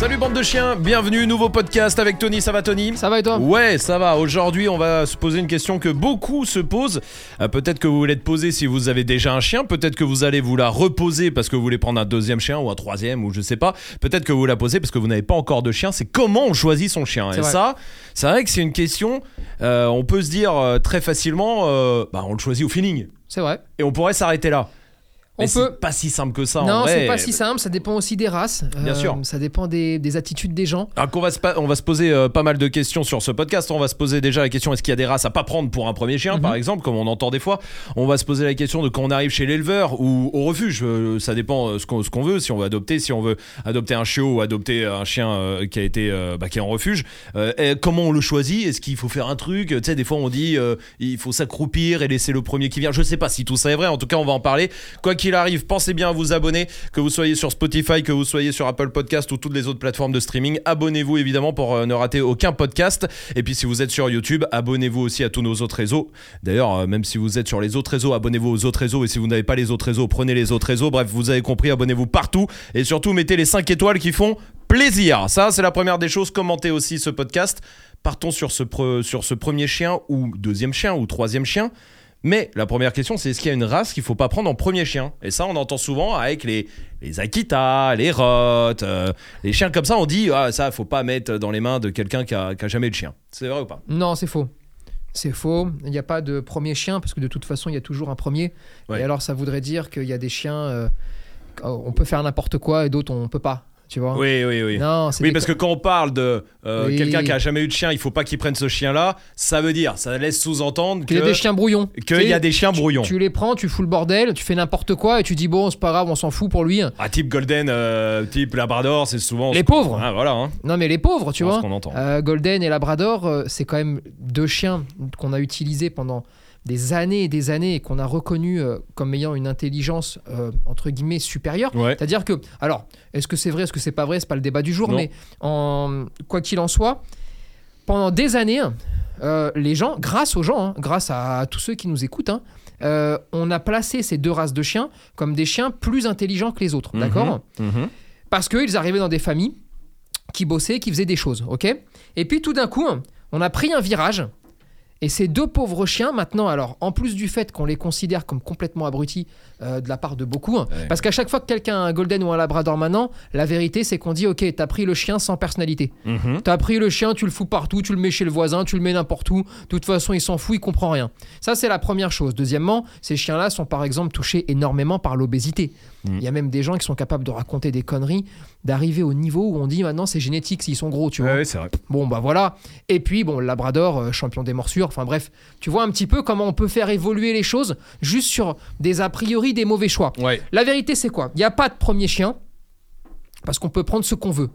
Salut bande de chiens, bienvenue, nouveau podcast avec Tony, ça va Tony? Ça va et toi? Ouais, ça va. Aujourd'hui, on va se poser une question que beaucoup se posent. Euh, peut-être que vous voulez te poser si vous avez déjà un chien. Peut-être que vous allez vous la reposer parce que vous voulez prendre un deuxième chien ou un troisième ou je sais pas. Peut-être que vous la posez parce que vous n'avez pas encore de chien. C'est comment on choisit son chien. Et vrai. ça, c'est vrai que c'est une question. euh, on peut se dire euh, très facilement, bah, on le choisit au feeling. C'est vrai. Et on pourrait s'arrêter là. On Mais peut. c'est pas si simple que ça. non, c'est pas si simple, ça dépend aussi des races. Euh, Bien sûr. Ça dépend des, des attitudes des gens. Alors qu'on va se, on va se poser euh, pas mal de questions sur ce podcast. On va se poser déjà la question est-ce qu'il y a des races à pas prendre pour un premier chien, Mhm. par exemple, comme on entend des fois? On va se poser la question de quand on arrive chez l'éleveur ou au refuge. Euh, ça dépend euh, ce qu'on veut. Si on veut adopter, si on veut adopter un chiot ou adopter un chien euh, qui a été euh, bah, qui est en refuge. Euh, et comment on le choisit? Est-ce qu'il faut faire un truc? Tu sais, des fois on dit euh, il faut s'accroupir et laisser le premier qui vient. Je sais pas si tout ça est vrai. En tout cas, on va en parler. Quoi qu'il arrive, pensez bien à vous abonner, que vous soyez sur Spotify, que vous soyez sur Apple Podcast ou toutes les autres plateformes de streaming. Abonnez-vous évidemment pour euh, ne rater aucun podcast. Et puis si vous êtes sur YouTube, abonnez-vous aussi à tous nos autres réseaux. D'ailleurs, euh, même si vous êtes sur les autres réseaux, abonnez-vous aux autres réseaux. Et si vous n'avez pas les autres réseaux, prenez les autres réseaux. Bref, vous avez compris, abonnez-vous partout. Et surtout, mettez les 5 étoiles qui font plaisir. Ça, c'est la première des choses. Commentez aussi ce podcast. Partons sur ce, pre- sur ce premier chien ou deuxième chien ou troisième chien. Mais la première question, c'est est-ce qu'il y a une race qu'il faut pas prendre en premier chien? Et ça, on entend souvent avec les, les Akita, les Rottes, euh, les chiens comme ça, on dit ah, ça, faut pas mettre dans les mains de quelqu'un qui a, qui a jamais eu de chien. C'est vrai ou pas? Non, c'est faux. C'est faux. Il n'y a pas de premier chien parce que de toute façon, il y a toujours un premier. Ouais. Et alors, ça voudrait dire qu'il y a des chiens. euh, on peut faire n'importe quoi et d'autres, on peut pas. Tu vois Oui, oui, oui. Non, Oui, parce que quand on parle de euh, Oui. quelqu'un qui a jamais eu de chien, il faut pas qu'il prenne ce chien-là. Ça veut dire, ça laisse sous-entendre qu'il y a des chiens brouillons. qu'il y a des chiens brouillons. Tu les prends, tu fous le bordel, tu fais n'importe quoi et tu dis bon, c'est pas grave, on s'en fout pour lui. Ah, type Golden, euh, type Labrador, c'est souvent. Les pauvres. Ah, voilà. Hein. Non, mais les pauvres, tu C'est vois. ce qu'on entend. Euh, Golden et Labrador, c'est quand même deux chiens qu'on a utilisés pendant des années et des années et qu'on a reconnus euh, comme ayant une intelligence euh, entre guillemets supérieure. Ouais. C'est-à-dire que, alors, est-ce que c'est vrai, est-ce que c'est pas vrai, c'est pas le débat du jour, Non. mais en, quoi qu'il en soit, pendant des années, euh, les gens, grâce aux gens, hein, grâce à, tous ceux qui nous écoutent, hein, on a placé ces deux races de chiens comme des chiens plus intelligents que les autres, Mhm. d'accord Mhm. parce qu'ils arrivaient dans des familles qui bossaient, qui faisaient des choses, ok Et puis tout d'un coup, on a pris un virage. Et ces deux pauvres chiens, maintenant, alors, en plus du fait qu'on les considère comme complètement abrutis euh, de la part de beaucoup, hein, Ouais. parce qu'à chaque fois que quelqu'un a un golden ou un labrador maintenant, la vérité, c'est qu'on dit, ok, t'as pris le chien sans personnalité. Mhm. T'as pris le chien, tu le fous partout, tu le mets chez le voisin, tu le mets n'importe où. De toute façon, il s'en fout, il comprend rien. Ça, c'est la première chose. Deuxièmement, ces chiens-là sont par exemple touchés énormément par l'obésité. Mm. Il y a même des gens qui sont capables de raconter des conneries, d'arriver au niveau où on dit maintenant c'est génétique s'ils sont gros, tu vois. Ouais, vrai. Bon, bah voilà. Et puis, bon, le Labrador, euh, champion des morsures. Enfin bref, tu vois un petit peu comment on peut faire évoluer les choses juste sur des a priori des mauvais choix. Ouais. La vérité, c'est quoi? Il n'y a pas de premier chien, parce qu'on peut prendre ce qu'on veut.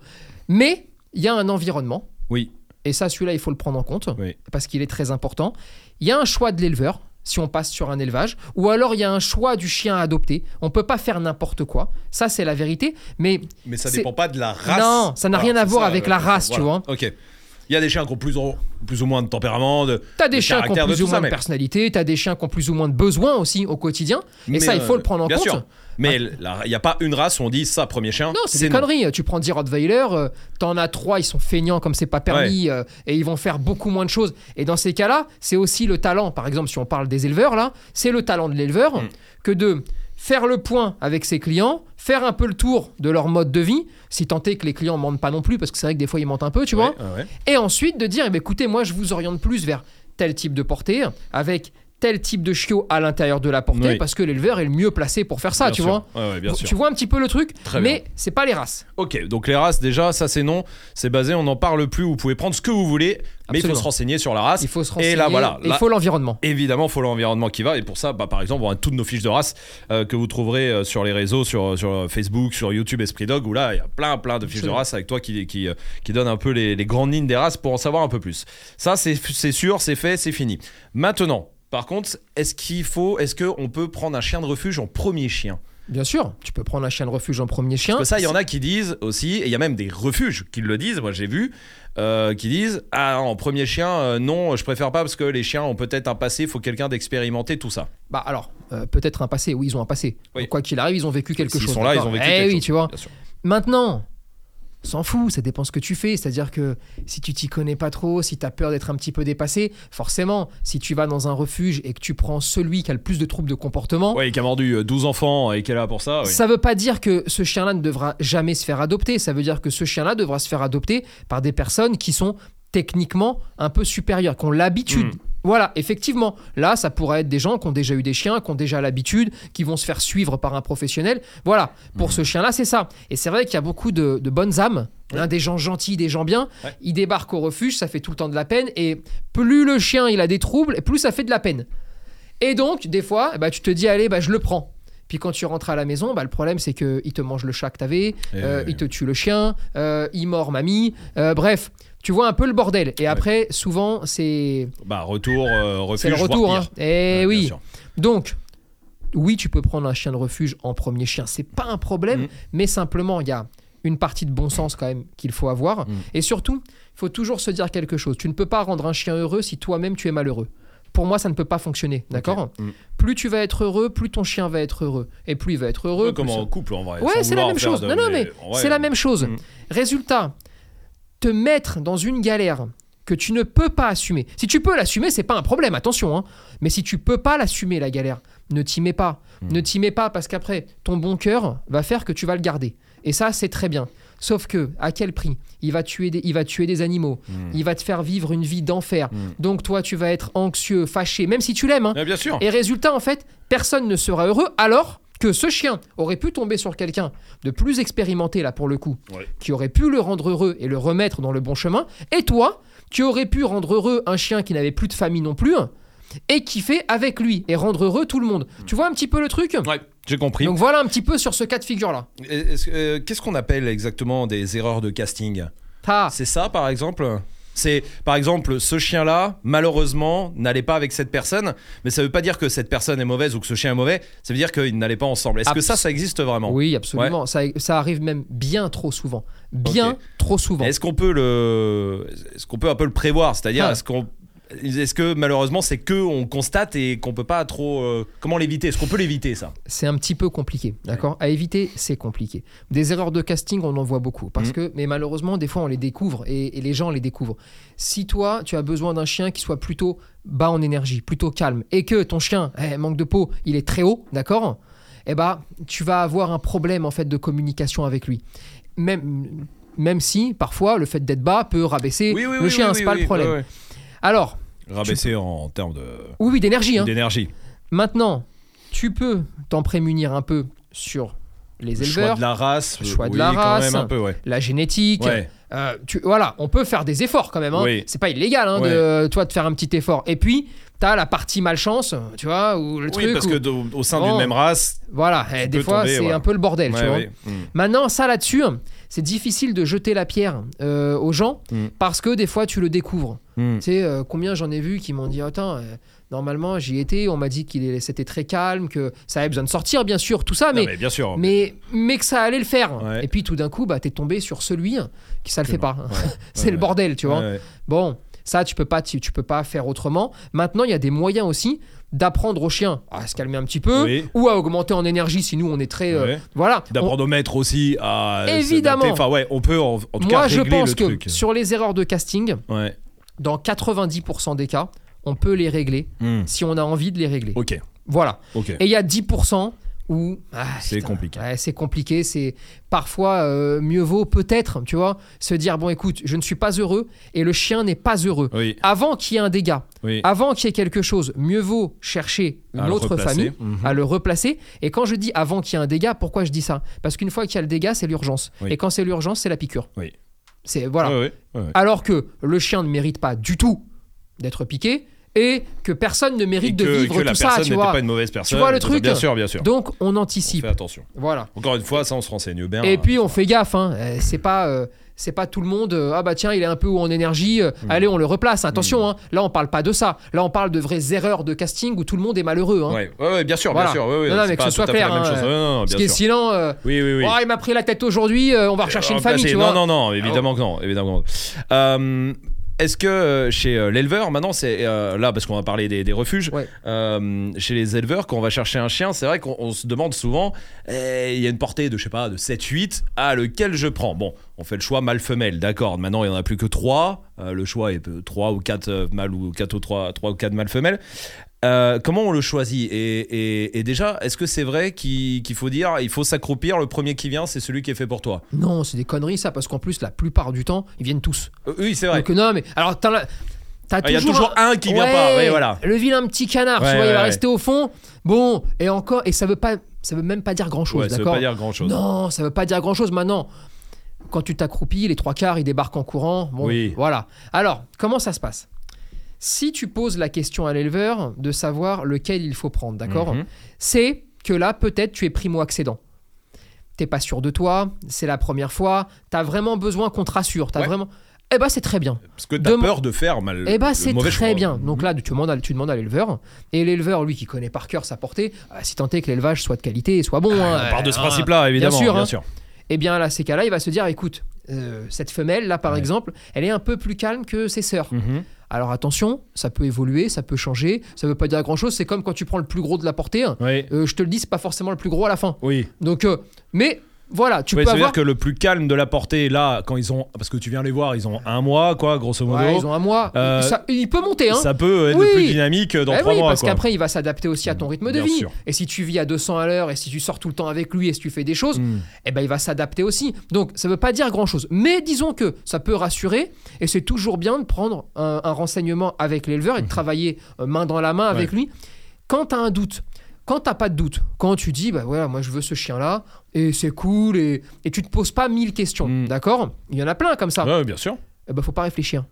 Mais il y a un environnement, Oui. et ça, celui-là, il faut le prendre en compte, Oui. parce qu'il est très important. Il y a un choix de l'éleveur, si on passe sur un élevage, ou alors il y a un choix du chien à adopter. On peut pas faire n'importe quoi. Ça, c'est la vérité. Mais Mais ça dépend pas de la race. Non, ça n'a rien à voir ça, avec ouais, la race, tu voilà. Ok. Il y a des chiens qui ont plus ou, plus ou moins de tempérament. De... T'as des de chiens qui ont plus ou moins de mais- personnalité, t'as des chiens qui ont plus ou moins de besoins aussi au quotidien. Et mais, ça, il faut euh, le prendre en bien compte. sûr. Mais là, il n'y a pas une race où on dit ça, premier chien. Non, c'est des conneries. Tu prends 10 Rottweiler, euh, t'en as trois, ils sont feignants comme c'est pas permis, euh, et ils vont faire beaucoup moins de choses. Et dans ces cas-là, c'est aussi le talent. Par exemple, si on parle des éleveurs, là, c'est le talent de l'éleveur Mm. que de faire le point avec ses clients, faire un peu le tour de leur mode de vie, si tant est que les clients mentent pas non plus, parce que c'est vrai que des fois ils mentent un peu, tu vois. Ouais, ouais, ouais. Et ensuite de dire, eh ben, écoutez, moi je vous oriente plus vers tel type de portée, avec tel type de chiot à l'intérieur de la portée, Oui. parce que l'éleveur est le mieux placé pour faire ça, Bien tu sûr. vois. Ouais, ouais, bien sûr. Tu vois un petit peu le truc, Très mais c'est pas les races. Ok, donc les races, déjà, ça c'est non. C'est basé, on n'en parle plus. Vous pouvez prendre ce que vous voulez, mais il faut se renseigner sur la race. Il faut se renseigner. Et là, voilà. il faut l'environnement. Évidemment, il faut l'environnement qui va. Et pour ça, bah, par exemple, on a toutes nos fiches de race euh, que vous trouverez euh, sur les réseaux, sur, sur Facebook, sur YouTube, Esprit Dog, où là, il y a plein, plein de fiches de race avec toi qui, qui, euh, qui donnent un peu les, les grandes lignes des races pour en savoir un peu plus. Ça, c'est c'est sûr, c'est fait, c'est fini. Maintenant, par contre, est-ce qu'il faut, est-ce qu'on peut prendre un chien de refuge en premier chien? Bien sûr, tu peux prendre un chien de refuge en premier chien. Parce que ça, il y en a qui disent aussi, et il y a même des refuges qui le disent, moi j'ai vu, euh, qui disent Ah, en premier chien, euh, non, je préfère pas parce que les chiens ont peut-être un passé, il faut quelqu'un d'expérimenté, tout ça. Bah alors, euh, peut-être un passé, oui, ils ont un passé. Oui. Donc, quoi qu'il arrive, ils ont vécu quelque S'ils chose. sont là, ils ont vécu Eh quelque oui, chose. tu vois. Maintenant, s'en fout, ça dépend ce que tu fais. C'est-à-dire que si tu t'y connais pas trop, si tu as peur d'être un petit peu dépassé, forcément, si tu vas dans un refuge et que tu prends celui qui a le plus de troubles de comportement, Ouais, qui a mordu euh, 12 enfants et qui est là pour ça. oui. ça veut pas dire que ce chien-là ne devra jamais se faire adopter. Ça veut dire que ce chien-là devra se faire adopter par des personnes qui sont techniquement un peu supérieures, qui ont l'habitude. Mm. Voilà, effectivement. Là, ça pourrait être des gens qui ont déjà eu des chiens, qui ont déjà l'habitude, qui vont se faire suivre par un professionnel. Voilà, pour ce chien-là, c'est ça. Et c'est vrai qu'il y a beaucoup de, de bonnes âmes, hein, des gens gentils, des gens bien. Ouais. Ils débarquent au refuge, ça fait tout le temps de la peine. Et plus le chien il a des troubles, plus ça fait de la peine. Et donc, des fois, eh ben, tu te dis, allez, bah, je le prends. Puis quand tu rentres à la maison, bah, le problème c'est qu'il te mange le chat que t'avais, Et euh, il te tue le chien, euh, il mord mamie, euh, bref, tu vois un peu le bordel. Et après, souvent, c'est Bah, retour, euh, refuge. c'est le retour. Hein. Et Ouais, bien oui. Donc, oui, tu peux prendre un chien de refuge en premier chien, c'est pas un problème, Mhm. mais simplement, il y a une partie de bon sens quand même qu'il faut avoir. Mhm. Et surtout, il faut toujours se dire quelque chose. Tu ne peux pas rendre un chien heureux si toi-même tu es malheureux. Pour moi, ça ne peut pas fonctionner, d'accord? Mhm. Plus tu vas être heureux, plus ton chien va être heureux. Et plus il va être heureux. Comme en couple en vrai. Ouais, c'est la même chose. de- Non, non, mais c'est la même chose. Résultat, te mettre dans une galère que tu ne peux pas assumer. Si tu peux l'assumer, c'est pas un problème, attention. hein. Mais si tu peux pas l'assumer, la galère, ne t'y mets pas. Mhm. Ne t'y mets pas parce qu'après, ton bon cœur va faire que tu vas le garder. Et ça, c'est très bien. Sauf que, à quel prix? Il va, tuer des, il va tuer des animaux. Mhm. Il va te faire vivre une vie d'enfer. Mhm. Donc, toi, tu vas être anxieux, fâché, même si tu l'aimes. hein. Ouais, bien sûr. Et résultat, en fait, personne ne sera heureux alors que ce chien aurait pu tomber sur quelqu'un de plus expérimenté, là pour le coup, Ouais. qui aurait pu le rendre heureux et le remettre dans le bon chemin. Et toi, tu aurais pu rendre heureux un chien qui n'avait plus de famille non plus et qui fait avec lui et rendre heureux tout le monde. Tu vois un petit peu le truc? Ouais, j'ai compris. Donc voilà un petit peu sur ce cas de figure-là. Euh, Qu'est-ce qu'on appelle exactement des erreurs de casting? Ah, C'est ça, par exemple? C'est, par exemple, ce chien-là, malheureusement, n'allait pas avec cette personne, mais ça veut pas dire que cette personne est mauvaise ou que ce chien est mauvais, ça veut dire qu'ils n'allaient pas ensemble. Est-ce que ça, ça existe vraiment? Oui, absolument. Ça, ça arrive même bien trop souvent. Bien trop souvent. Est-ce qu'on peut le, est-ce qu'on peut un peu le prévoir? C'est-à-dire, Ah. est-ce qu'on, est-ce que malheureusement c'est que on constate et qu'on peut pas trop, euh, comment l'éviter? Est-ce qu'on peut l'éviter ça? C'est un petit peu compliqué, d'accord? À éviter, c'est compliqué. Des erreurs de casting, on en voit beaucoup, parce Mhm. que, mais malheureusement, des fois, on les découvre et, et les gens les découvrent. Si toi, tu as besoin d'un chien qui soit plutôt bas en énergie, plutôt calme, et que ton chien eh, manque de peau, il est très haut, d'accord? Eh ben, tu vas avoir un problème en fait de communication avec lui. Même, même si parfois le fait d'être bas peut rabaisser le chien, c'est pas le problème. Alors, Rabaisser en termes de oui, oui, d'énergie. Hein. d'énergie. Maintenant, tu peux t'en prémunir un peu sur les Le choix éleveurs, de la race, le choix de la race. même un peu, ouais. la génétique. Ouais. Euh, tu, voilà, on peut faire des efforts quand même. Hein. Oui. C'est pas illégal hein, de toi de faire un petit effort. Et puis, t'as la partie malchance, tu vois, ou le Oui, truc. parce où- que au sein d'une même race, voilà, eh, des peux fois c'est voilà. un peu le bordel, tu vois. Mm. Maintenant, ça là-dessus, c'est difficile de jeter la pierre euh, aux gens Mm. parce que des fois tu le découvres. Mm. Tu sais, euh, combien j'en ai vu qui m'ont dit Attends, euh, normalement j'y étais, on m'a dit qu'il c'était très calme, que ça avait besoin de sortir, bien sûr, tout ça, Non, mais, bien sûr. mais, mais que ça allait le faire. Ouais. Et puis tout d'un coup, bah, t'es tombé sur celui qui ça le fait pas. c'est ouais, le bordel, tu vois. Bon, ça, tu peux pas, tu, tu peux pas faire autrement. Maintenant, il y a des moyens aussi d'apprendre au chien à se calmer un petit peu Oui. ou à augmenter en énergie si nous on est très euh, voilà. On- D'apprendre au maître aussi à Évidemment. Enfin ouais, on peut en, en tout Moi, cas je régler pense le que truc. sur les erreurs de casting, Ouais. Dans 90% des cas, on peut les régler Mm. si on a envie de les régler. Ok. Voilà. Ok. Et il y a 10% où ah, C'est compliqué. ouais, c'est compliqué. C'est parfois euh, mieux vaut peut-être, tu vois, se dire bon, écoute, je ne suis pas heureux et le chien n'est pas heureux. Oui. Avant qu'il y ait un dégât, Oui. avant qu'il y ait quelque chose, mieux vaut chercher une À autre famille, Mhm. à le replacer. Et quand je dis avant qu'il y ait un dégât, pourquoi je dis ça? Parce qu'une fois qu'il y a le dégât, c'est l'urgence. Oui. Et quand c'est l'urgence, c'est la piqûre. Oui. C'est voilà. Ouais, ouais, ouais, ouais. Alors que le chien ne mérite pas du tout d'être piqué et que personne ne Et mérite que, de vivre que la ça, personne tu n'était vois. pas une mauvaise personne. vois le truc Bien sûr, bien sûr. Donc on On anticipe. fait attention. Voilà. Encore une fois, ça, on se renseigne bien. Et puis on fait gaffe, hein. Euh, c'est pas. euh, c'est pas tout le monde, euh, ah bah tiens, il est un peu haut en énergie, euh, Mm. allez, on le replace. Attention, hein, là on parle pas de ça. Là on parle de vraies erreurs de casting où tout le monde est malheureux. Hein. Ouais, ouais, ouais, bien sûr, Voilà. bien sûr. ouais, Non, non, mais que ce soit clair, hein, non, non, que sûr. sinon, euh, Oui, oui, oui. Oh, il m'a pris la tête aujourd'hui, on va rechercher une famille, Remplacer. tu non, vois. non, non, évidemment que non, évidemment. que non. Est-ce que euh, chez euh, l'éleveur, maintenant, c'est euh, là parce qu'on va parler des, des refuges, Ouais. chez les éleveurs, quand on va chercher un chien, c'est vrai qu'on on se demande souvent, eh, il y a une portée de, je sais pas, de 7-8, ah, lequel je prends Bon, on fait le choix mâle-femelle, d'accord, maintenant il n'y en a plus que 3, le choix est 3 ou 4 mâles ou 4 ou 3, 3 ou 4 mâles-femelles. Euh, comment on le choisit et, et- et déjà, est-ce que c'est vrai qu'il faut dire, il faut s'accroupir, le premier qui vient, c'est celui qui est fait pour toi? Non, c'est des conneries ça, parce qu'en plus, la plupart du temps, ils viennent tous. Euh, Oui, c'est vrai. Donc non, mais alors t'as la- Ah, Il y a toujours, un qui vient Ouais, pas, oui, voilà. Le vilain petit canard, Ouais, tu vois, il ouais, va ouais. rester au fond. Bon, et encore, et ça veut pas, ça veut même pas dire grand chose, Ouais, ça veut d'accord pas dire grand chose. Non, ça veut pas dire grand chose. Maintenant, quand tu t'accroupis, les trois quarts, ils débarquent en courant. Bon, Oui. voilà. Alors, comment ça se passe? Si tu poses la question à l'éleveur de savoir lequel il faut prendre, d'accord Mhm. C'est que là, peut-être, tu es primo-accédant. T'es pas sûr de toi, c'est la première fois, t'as vraiment besoin qu'on te rassure, t'as Ouais. vraiment... Eh ben c'est très bien. Parce que t'as Demain- peur de faire mal. Eh ben c'est très choix. bien. Donc là, tu demandes à, tu demandes à l'éleveur. Et l'éleveur, lui, qui connaît par cœur sa portée, ah, si tant est que l'élevage soit de qualité et soit bon. hein, On part de ce euh, principe-là, évidemment. sûr, Bien hein. sûr. Eh bien, là, ces cas-là, il va se dire, écoute, euh, cette femelle, là, par Ouais. exemple, elle est un peu plus calme que ses sœurs. Mhm. Alors attention, ça peut évoluer, ça peut changer, ça veut pas dire grand-chose. C'est comme quand tu prends le plus gros de la portée. Oui. Euh, je te le dis, c'est pas forcément le plus gros à la fin. Oui. Donc, euh, mais voilà, tu Ouais, peux avoir... dire que le plus calme de la portée, là, quand ils ont. Parce que tu viens les voir, ils ont un mois, quoi, grosso modo. Ouais, ils ont un mois. Euh, Ça- il peut monter, hein. Ça peut être Oui. plus dynamique dans Eh trois oui, mois, parce qu'après, il va s'adapter aussi à ton rythme de Bien vie. sûr. Et si tu vis à 200 à l'heure et si tu sors tout le temps avec lui et si tu fais des choses, Mm. eh ben, il va s'adapter aussi. Donc, ça veut pas dire grand-chose. Mais disons que ça peut rassurer et c'est toujours bien de prendre un, un renseignement avec l'éleveur et de travailler euh, main dans la main avec lui. Quand tu as un doute, quand t'as pas de doute, quand tu dis, bah voilà, moi je veux ce chien-là et c'est cool et, et tu te poses pas mille questions, Mm. d'accord? Il y en a plein comme ça. Ouais, bien sûr. Eh ben, faut pas réfléchir.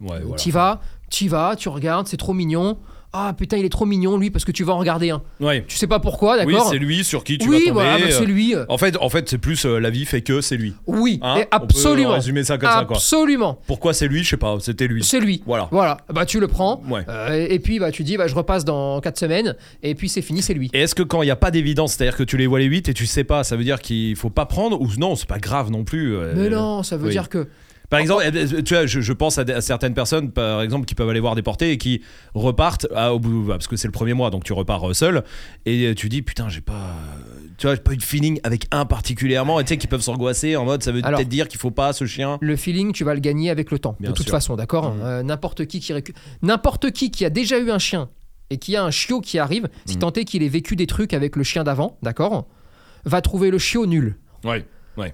Ouais, voilà. T'y vas, t'y vas, tu regardes, c'est trop mignon. Ah putain, il est trop mignon lui parce que tu vas en regarder un. Ouais. Tu sais pas pourquoi, Oui, d'accord c'est lui sur qui tu Oui, vas tomber. voilà, bah, euh, c'est lui. euh, En fait, en fait c'est plus euh, la vie fait que c'est lui. Oui, Hein et On peut absolument. résumer ça comme ça, quoi. absolument. Pourquoi c'est lui Je sais pas, c'était lui. C'est lui. Voilà. Voilà, bah tu le prends. Ouais. euh, et puis bah tu dis bah je repasse dans 4 semaines et puis c'est fini, c'est lui. Et est-ce que quand il n'y a pas d'évidence, c'est-à-dire que tu les vois les 8 et tu sais pas, ça veut dire qu'il faut pas prendre ou non, c'est pas grave non plus euh, Mais non, ça veut oui. dire que Par exemple, euh, tu vois, je, je pense à, certaines personnes, par exemple, qui peuvent aller voir des portées et qui repartent à- au bout, parce que c'est le premier mois, donc tu repars euh, seul, et tu dis putain, j'ai pas, tu vois, pas eu de feeling avec un particulièrement, et tu sais, qui peuvent s'angoisser en mode, ça veut peut-être dire qu'il faut pas ce chien. le feeling tu vas le gagner avec le temps. Bien de toute sûr. façon, d'accord. Mhm. Euh, n'importe qui qui n'importe qui qui a déjà eu un chien et qui a un chiot qui arrive, si Mhm. tant est qu'il ait vécu des trucs avec le chien d'avant, d'accord, va trouver le chiot nul. Ouais.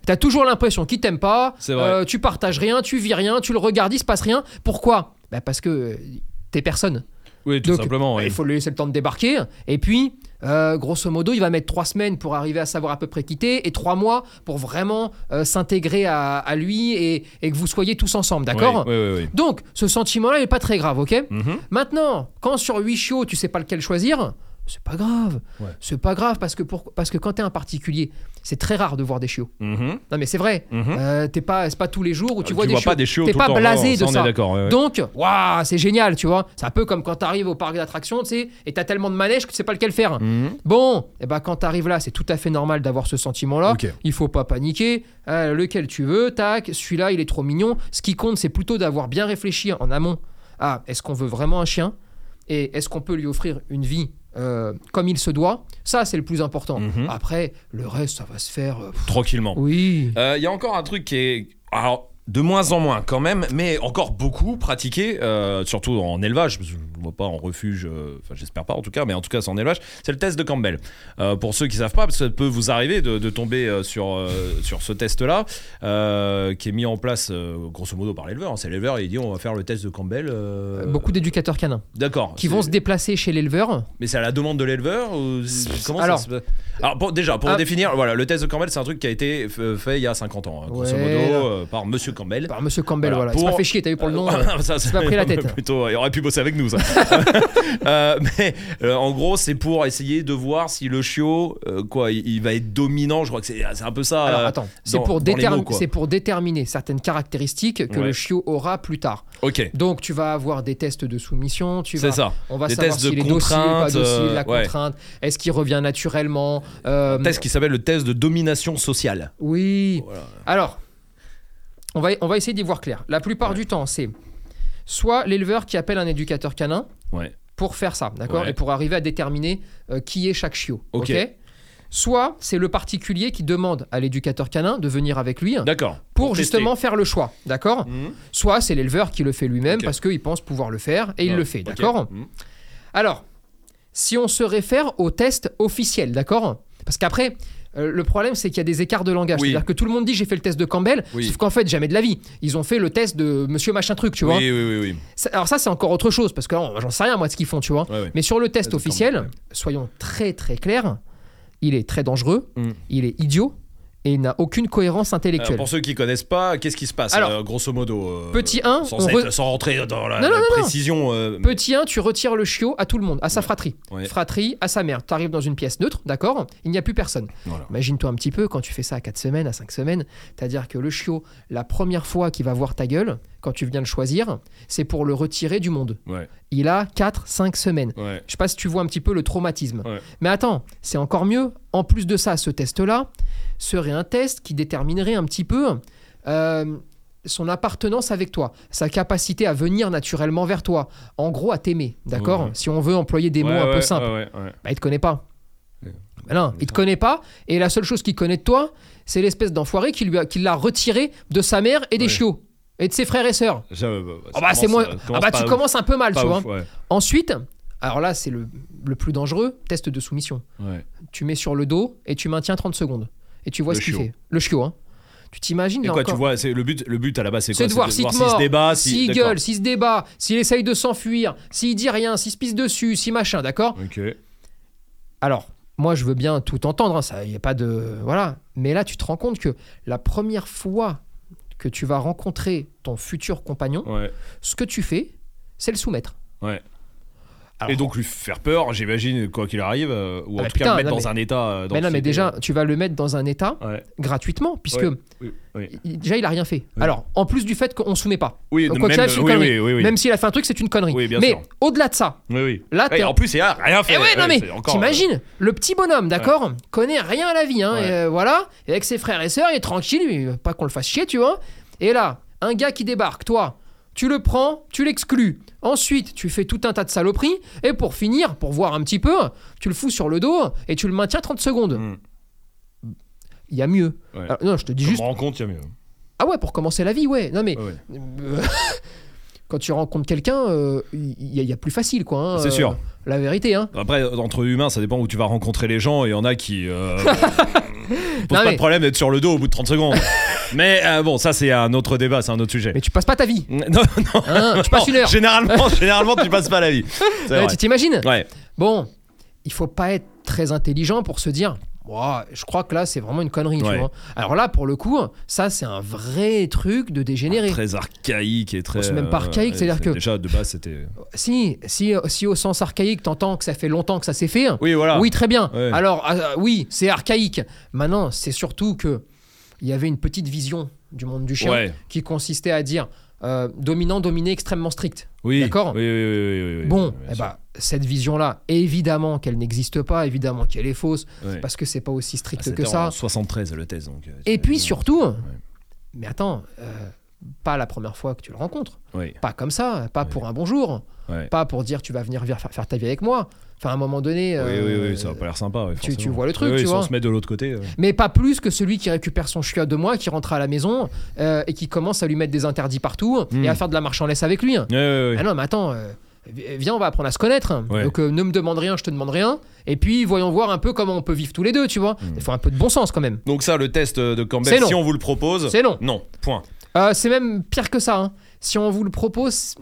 T'as toujours l'impression qu'il t'aime pas, C'est vrai. euh, tu partages rien, tu vis rien, tu le regardes, il se passe rien. Pourquoi? Bah Parce que euh, t'es personne. Oui, tout Donc, simplement. bah. Il faut lui laisser le temps de débarquer. Et puis, euh, grosso modo, il va mettre trois semaines pour arriver à savoir à peu près quitter et trois mois pour vraiment euh, s'intégrer à, à lui et, et que vous soyez tous ensemble, d'accord? Oui, oui, oui. Donc, ce sentiment-là, il est pas très grave, ok? Mhm. Maintenant, quand sur 8 chiots, tu sais pas lequel choisir, c'est pas grave. Ouais. C'est pas grave parce que, pour, parce que quand t'es un particulier, c'est très rare de voir des chiots. Mhm. Non, mais c'est vrai. Mhm. Euh, t'es pas, c'est pas tous les jours où tu Euh, vois des chiots. pas des chiots T'es pas le temps, blasé non, de ça, ouais. Donc, waouh, c'est génial, tu vois. C'est un peu comme quand t'arrives au parc d'attractions, tu sais, et t'as tellement de manèges que tu sais pas lequel faire. Mhm. Bon, et ben quand t'arrives là, c'est tout à fait normal d'avoir ce sentiment-là. Ok. Il faut pas paniquer. Euh, lequel tu veux, tac. Celui-là, il est trop mignon. Ce qui compte, c'est plutôt d'avoir bien réfléchi en amont. Ah, est-ce qu'on veut vraiment un chien? Et est-ce qu'on peut lui offrir une vie euh, comme il se doit Ça, c'est le plus important. Mhm. Après, le reste, ça va se faire. euh, pff, Tranquillement. oui. Euh, Il y a encore un truc qui est. Alors, de moins en moins quand même, mais encore beaucoup pratiqué, euh, surtout en élevage, ne vois pas en refuge, euh, enfin j'espère pas en tout cas, mais en tout cas c'est en élevage, c'est le test de Campbell. Euh, pour ceux qui savent pas, parce que ça peut vous arriver de, de tomber euh, sur, sur ce test-là, qui est mis en place grosso modo par l'éleveur. hein. C'est l'éleveur, il dit on va faire le test de Campbell. Beaucoup d'éducateurs canins D'accord. qui vont se déplacer chez l'éleveur. Mais c'est à la demande de l'éleveur ou comment Alors- ça se Alors pour- déjà pour Ah. définir, voilà, le test de Campbell c'est un truc qui a été fait il y a 50 ans, hein, grosso Ouais. modo, euh, par Monsieur Campbell. Par Monsieur Campbell, Voilà, voilà. Pour- pas fait chier, t'as vu pour le nom. euh, ça, c'est pas pris la tête. Plutôt, il aurait pu bosser avec nous. Ça. Euh, mais euh, en gros, c'est pour essayer de voir si le chiot, euh, quoi, il, il va être dominant. Je crois que c'est c'est un peu ça. Alors attends, c'est pour, déterm- déterminer certaines caractéristiques que Ouais. le chiot aura plus tard. Ok. Donc tu vas avoir des tests de soumission, tu C'est vas, ça. on va Des savoir tests de s'il est docile, pas docile, la ouais. contrainte, est-ce qu'il revient naturellement. Un test qui s'appelle le test de domination sociale. Oui. Voilà. Alors, on va, on va essayer d'y voir clair. La plupart Ouais. du temps, c'est soit l'éleveur qui appelle un éducateur canin Ouais. pour faire ça, d'accord Ouais. Et pour arriver à déterminer euh, qui est chaque chiot. Ok. Soit c'est le particulier qui demande à l'éducateur canin de venir avec lui D'accord. pour, justement faire le choix, d'accord Mhm. Soit c'est l'éleveur qui le fait lui-même parce qu'il pense pouvoir le faire et il Ouais. le fait, d'accord Mhm. Alors, si on se réfère au test officiel, d'accord Parce qu'après, euh, le problème, c'est qu'il y a des écarts de langage. Oui. C'est-à-dire que tout le monde dit j'ai fait le test de Campbell, Oui. sauf qu'en fait, jamais de la vie. Ils ont fait le test de monsieur machin truc, tu vois. Oui, oui, oui, Alors ça, c'est encore autre chose, parce que oh, j'en sais rien, moi, de ce qu'ils font, tu vois. Ouais, ouais. Mais sur le test officiel, Campbell, soyons très très clairs, il est très dangereux, Mm. il est idiot, et il n'a aucune cohérence intellectuelle. pour ceux qui connaissent pas, qu'est-ce qui se passe Alors, euh, grosso modo euh, petit un, sans, on être- re- sans rentrer dans la, Non, la non, non, non. précision. euh, Petit 1, tu retires le chiot à tout le monde, à sa fratrie. Ouais. Fratrie, à sa mère. Tu arrives dans une pièce neutre, d'accord? Il n'y a plus personne. Voilà. Imagine-toi un petit peu quand tu fais ça à 4 semaines, à 5 semaines, c'est-à-dire que le chiot, la première fois qu'il va voir ta gueule, quand tu viens le choisir, c'est pour le retirer du monde. Ouais, Il a 4, 5 semaines. ouais. Je sais pas si tu vois un petit peu le traumatisme. Ouais. Mais attends, c'est encore mieux. En plus de ça, ce test-là serait un test qui déterminerait un petit peu euh, son appartenance avec toi, sa capacité à venir naturellement vers toi, en gros à t'aimer, d'accord? Si on veut employer des mots un peu simples, bah, il te connaît pas. Non, il te connaît pas, et la seule chose qu'il connaît de toi, c'est l'espèce d'enfoiré qui lui a- qui l'a retiré de sa mère et des chiots et de ses frères et sœurs. Euh, bah, Ah bah c'est euh, Ah bah tu commences un peu mal, tu vois. ouf, ouais. Ensuite, alors là c'est le, le plus dangereux, test de soumission. Ouais. Tu mets sur le dos et tu maintiens 30 secondes. Et tu vois Le ce qu'il fait. Le chiot, hein. Tu t'imagines là quoi, encore tu vois, c'est le but, le but à la base, c'est quoi C'est de voir s'il te se débat, s'il d'accord. gueule, s'il se débat, s'il essaye de s'enfuir, s'il dit rien, s'il se pisse dessus, si machin, d'accord Ok. Alors, moi je veux bien tout entendre, hein, ça y a pas de voilà, mais là tu te rends compte que la première fois que tu vas rencontrer ton futur compagnon, Ouais. ce que tu fais, c'est le soumettre. Ouais. Alors, Et donc lui faire peur, j'imagine, quoi qu'il arrive, euh, ou Ah en bah tout cas putain, le mettre non, dans mais- un état. euh, mais non, mais déjà, tu vas le mettre dans un état Ouais. gratuitement, puisque Ouais. Oui, oui. il- déjà il a rien fait. Oui. Alors, en plus du fait qu'on soumet pas, Oui, Donc, même, quoi qu'il arrive, c'est une oui, connerie. oui, oui, oui. même s'il a fait un truc, c'est une connerie. Oui, bien mais au-delà de ça, Oui, oui. là, Ouais, t'es en plus, il a rien fait. Eh ouais, non mais encore, euh, t'imagines, le petit bonhomme, d'accord, connaît rien à la vie, hein, Ouais. et, euh, voilà, et avec ses frères et sœurs, il est tranquille, il veut pas qu'on le fasse chier, tu vois. Et là, un gars qui débarque, toi, tu le prends, tu l'exclus. Ensuite, tu fais tout un tas de saloperies, et pour finir, pour voir un petit peu, tu le fous sur le dos et tu le maintiens 30 secondes. Hmm. Il y a mieux. Ouais. Alors, non, je te dis Je juste. me rends compte, il y a mieux. Ah ouais, pour commencer la vie, ouais. Non mais. Ouais, euh, Quand tu rencontres quelqu'un, euh, il y, a- il y a plus facile, quoi. hein, C'est euh, sûr. La vérité, hein. Après, entre humains, ça dépend où tu vas rencontrer les gens. Il y en a qui euh, posent Non, pas mais- de problème d'être sur le dos au bout de 30 secondes. mais euh, bon, ça, c'est un autre débat, c'est un autre sujet. Mais tu passes pas ta vie. Non, non, Hein, tu passes une heure. Généralement, généralement, tu passes pas la vie. Tu t'imagines Ouais. Bon, il faut pas être très intelligent pour se dire. Ouah, je crois que là c'est vraiment une connerie, tu Ouais. vois. Alors là, pour le coup, ça c'est un vrai truc de dégénéré. Très archaïque et très. c'est même pas archaïque, euh, c'est-à-dire que- Déjà, de base, c'était. Si, si, si au sens archaïque, t'entends que ça fait longtemps que ça s'est fait. Oui, voilà. Oui, très bien. Ouais. Alors, euh, oui, c'est archaïque. Maintenant, c'est surtout que il y avait une petite vision du monde du chien Ouais. qui consistait à dire euh, dominant, dominé, extrêmement strict. Oui. D'accord Oui, oui, oui, oui, bon, eh ben, cette vision-là, évidemment qu'elle n'existe pas, évidemment qu'elle est fausse, Ouais. parce que c'est pas aussi strict Ah, que c'était ça. en 73 le thèse donc. euh, Et puis surtout, mais attends, euh, pas la première fois que tu le rencontres, Oui. pas comme ça, pas pour un bonjour, pas pour dire tu vas venir faire, faire ta vie avec moi. Enfin, à un moment donné, Oui, euh, oui, oui, ça va pas l'air sympa. tu- vois le truc, tu vois. on se met de l'autre côté. euh. mais pas plus que celui qui récupère son chiot de moi, qui rentre à la maison euh, et qui commence à lui mettre des interdits partout Hmm. et à faire de la marche en laisse avec lui. Ah non, mais attends, euh, viens, on va apprendre à se connaître. Ouais. Donc euh, ne me demande rien, je te demande rien. Et puis voyons voir un peu comment on peut vivre tous les deux, tu vois. Hmm. Il faut un peu de bon sens quand même. Donc ça, le test de Campbell, non. si on vous le propose, C'est non. non. Point. Euh, c'est même pire que ça. hein. Si on vous le propose,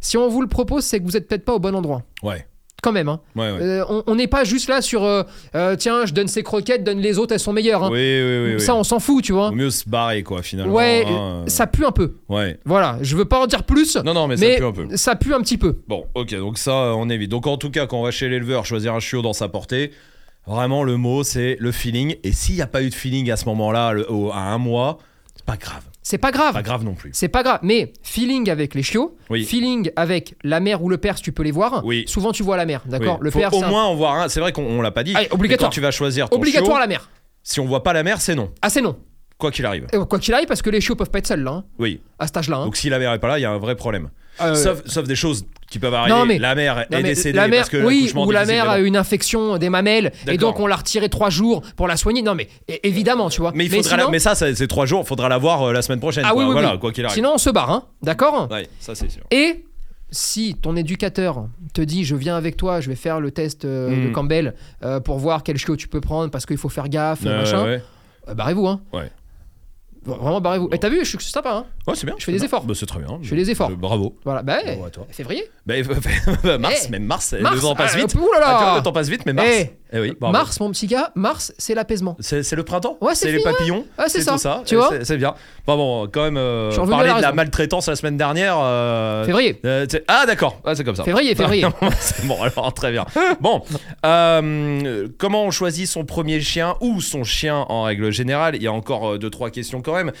si on vous le propose, c'est que vous êtes peut-être pas au bon endroit. Ouais. Quand même. hein. Ouais, ouais. Euh, on- n'est pas juste là sur euh, euh, tiens, je donne ces croquettes, donne les autres, elles sont meilleures. hein. Oui, oui, oui. Ça, on s'en fout, tu vois. Mieux se barrer, quoi, finalement. Ouais, hein. ça pue un peu. Ouais. Voilà, je veux pas en dire plus, Non, non, mais, mais ça pue un peu. ça pue un petit peu. Bon, ok, donc ça, on évite. Donc en tout cas, quand on va chez l'éleveur, choisir un chiot dans sa portée, vraiment le mot, c'est le feeling. Et s'il n'y a pas eu de feeling à ce moment-là, à un mois, c'est pas grave. C'est pas grave. Pas grave non plus. C'est pas grave, mais feeling avec les chiots, Oui. feeling avec la mère ou le père si tu peux les voir. Oui. Souvent tu vois la mère, d'accord Oui. Le Faut père au un- moins en voir un. C'est vrai qu'on on l'a pas dit. Allez, mais obligatoire. Quand tu vas choisir ton obligatoire chiot, la mère. si on voit pas la mère, c'est non. Ah c'est non. Quoi qu'il arrive. Euh, Quoi qu'il arrive, parce que les chiots peuvent pas être seuls là, hein, Oui. à cet âge-là. hein. Donc si la mère est pas là, il y a un vrai problème. Euh, Sauf, sauf des choses qui peuvent arriver. Non, mais- la mère non, est mais décédée la mère, parce que oui, l'accouchement ou la mère a eu une infection des mamelles et D'accord. donc on l'a retiré trois jours pour la soigner. Non mais é- évidemment, tu vois. Mais il faudra la- sinon, mais ça, ça, c'est trois jours. Faudra la voir euh, la semaine prochaine. Ah quoi. oui, oui, voilà, oui. quoi qu'il arrive. sinon on se barre, hein, d'accord? Ouais, ça c'est sûr. Et si ton éducateur te dit je viens avec toi, je vais faire le test euh, Mm. de Campbell euh, pour voir quel chiot tu peux prendre parce qu'il faut faire gaffe, Euh, machin, ouais. euh, barrez-vous. Hein. Ouais. Vraiment barrez-vous. Et t'as vu, je suis sympa. Hein. Ouais, c'est bien. Je fais des bien. efforts. Bah, c'est très bien. Je fais des efforts. Bravo. Voilà, bah, Bravo à toi. février. Bah, mars, Eh, même mars, Mars, le temps passe ah, vite. ouh là là. Ah, le temps passe vite, mais mars. Eh, Eh oui. Mars, mon petit gars, Mars, c'est l'apaisement. C'est le printemps Ouais, c'est les ouais. papillons Ouais, c'est ça. tout ça. Tu vois c'est- bien. Bon, bon, quand même, euh, parler de la maltraitance la semaine dernière. euh, Février. euh, ah, d'accord. Ah, c'est comme ça. Février, février. c'est bon, alors très bien. Bon, euh, comment on choisit son premier chien ou son chien en règle générale? Il y a encore deux trois questions quand même.